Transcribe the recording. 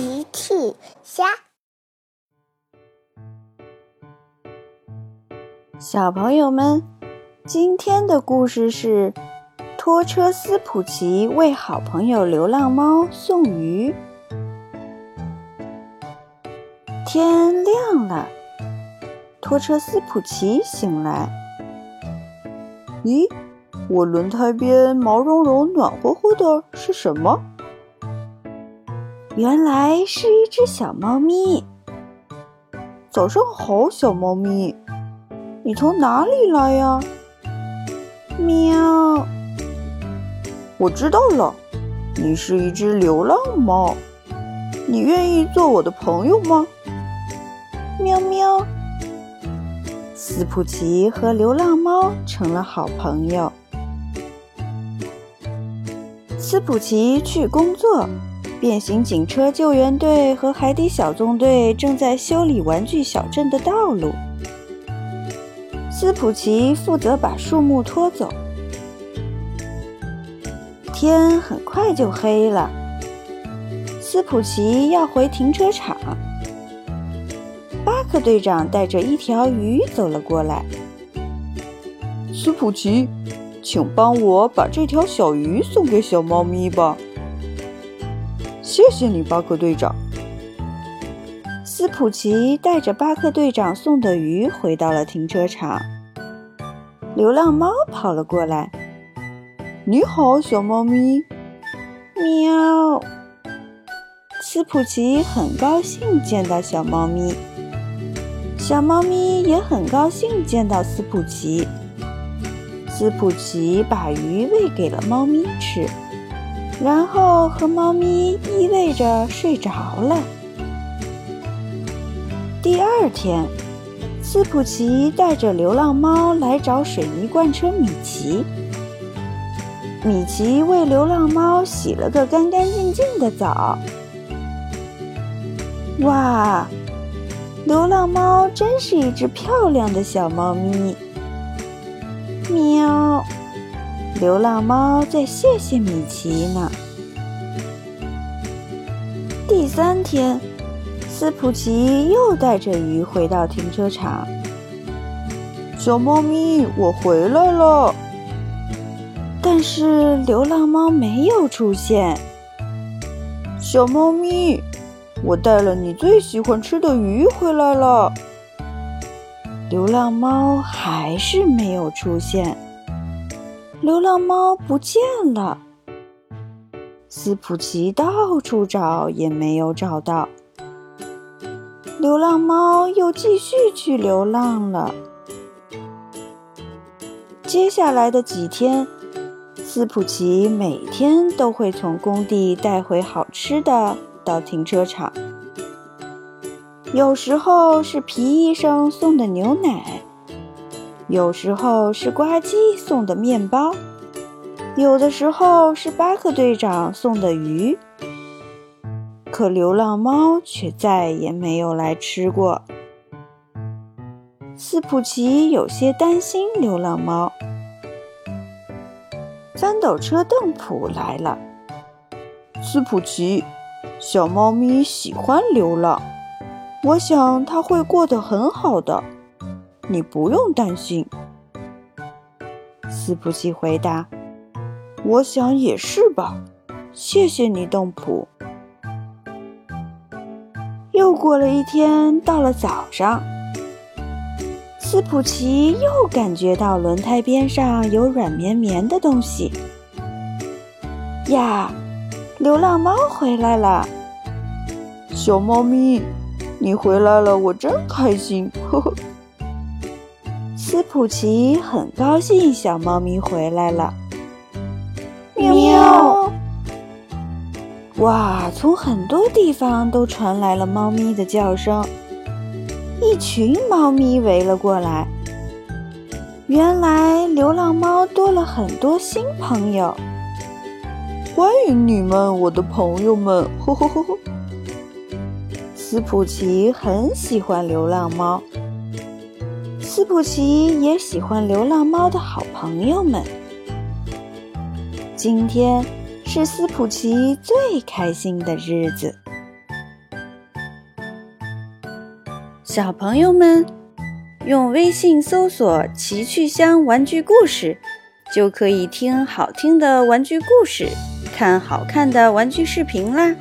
奇趣虾，小朋友们，今天的故事是拖车斯普奇为好朋友流浪猫送鱼。天亮了，拖车斯普奇醒来，咦，我轮胎边毛茸茸、暖和和的是什么？原来是一只小猫咪。早上好，小猫咪，你从哪里来呀？喵！我知道了，你是一只流浪猫。你愿意做我的朋友吗？喵喵！斯普奇和流浪猫成了好朋友。斯普奇去工作。变形警车救援队和海底小纵队正在修理玩具小镇的道路。斯普奇负责把树木拖走。天很快就黑了。斯普奇要回停车场。巴克队长带着一条鱼走了过来。斯普奇，请帮我把这条小鱼送给小猫咪吧。谢谢你，巴克队长。斯普奇带着巴克队长送的鱼回到了停车场。流浪猫跑了过来。你好，小猫咪。喵。斯普奇很高兴见到小猫咪，小猫咪也很高兴见到斯普奇。斯普奇把鱼喂给了猫咪吃。然后和猫咪依偎着睡着了。第二天，斯普奇带着流浪猫来找水泥罐车米奇。米奇为流浪猫洗了个干干净净的澡。哇，流浪猫真是一只漂亮的小猫咪。喵。流浪猫在谢谢米奇呢。第三天，斯普奇又带着鱼回到停车场。小猫咪，我回来了。但是流浪猫没有出现。小猫咪，我带了你最喜欢吃的鱼回来了。流浪猫还是没有出现。流浪猫不见了，斯普奇到处找也没有找到。流浪猫又继续去流浪了。接下来的几天，斯普奇每天都会从工地带回好吃的到停车场，有时候是皮医生送的牛奶。有时候是呱唧送的面包，有的时候是巴克队长送的鱼，可流浪猫却再也没有来吃过。斯普奇有些担心流浪猫。翻斗车邓普来了，斯普奇，小猫咪喜欢流浪，我想它会过得很好的。你不用担心，斯普奇回答。我想也是吧。谢谢你，邓普。又过了一天，到了早上，斯普奇又感觉到轮胎边上有软绵绵的东西。呀，流浪猫回来了！小猫咪，你回来了，我真开心。呵呵。斯普奇很高兴，小猫咪回来了。喵喵！哇，从很多地方都传来了猫咪的叫声，一群猫咪围了过来。原来流浪猫多了很多新朋友。欢迎你们，我的朋友们！呵呵呵呵。斯普奇很喜欢流浪猫。斯普奇也喜欢流浪猫的好朋友们。今天是斯普奇最开心的日子。小朋友们用微信搜索奇趣箱玩具故事就可以听好听的玩具故事看好看的玩具视频啦。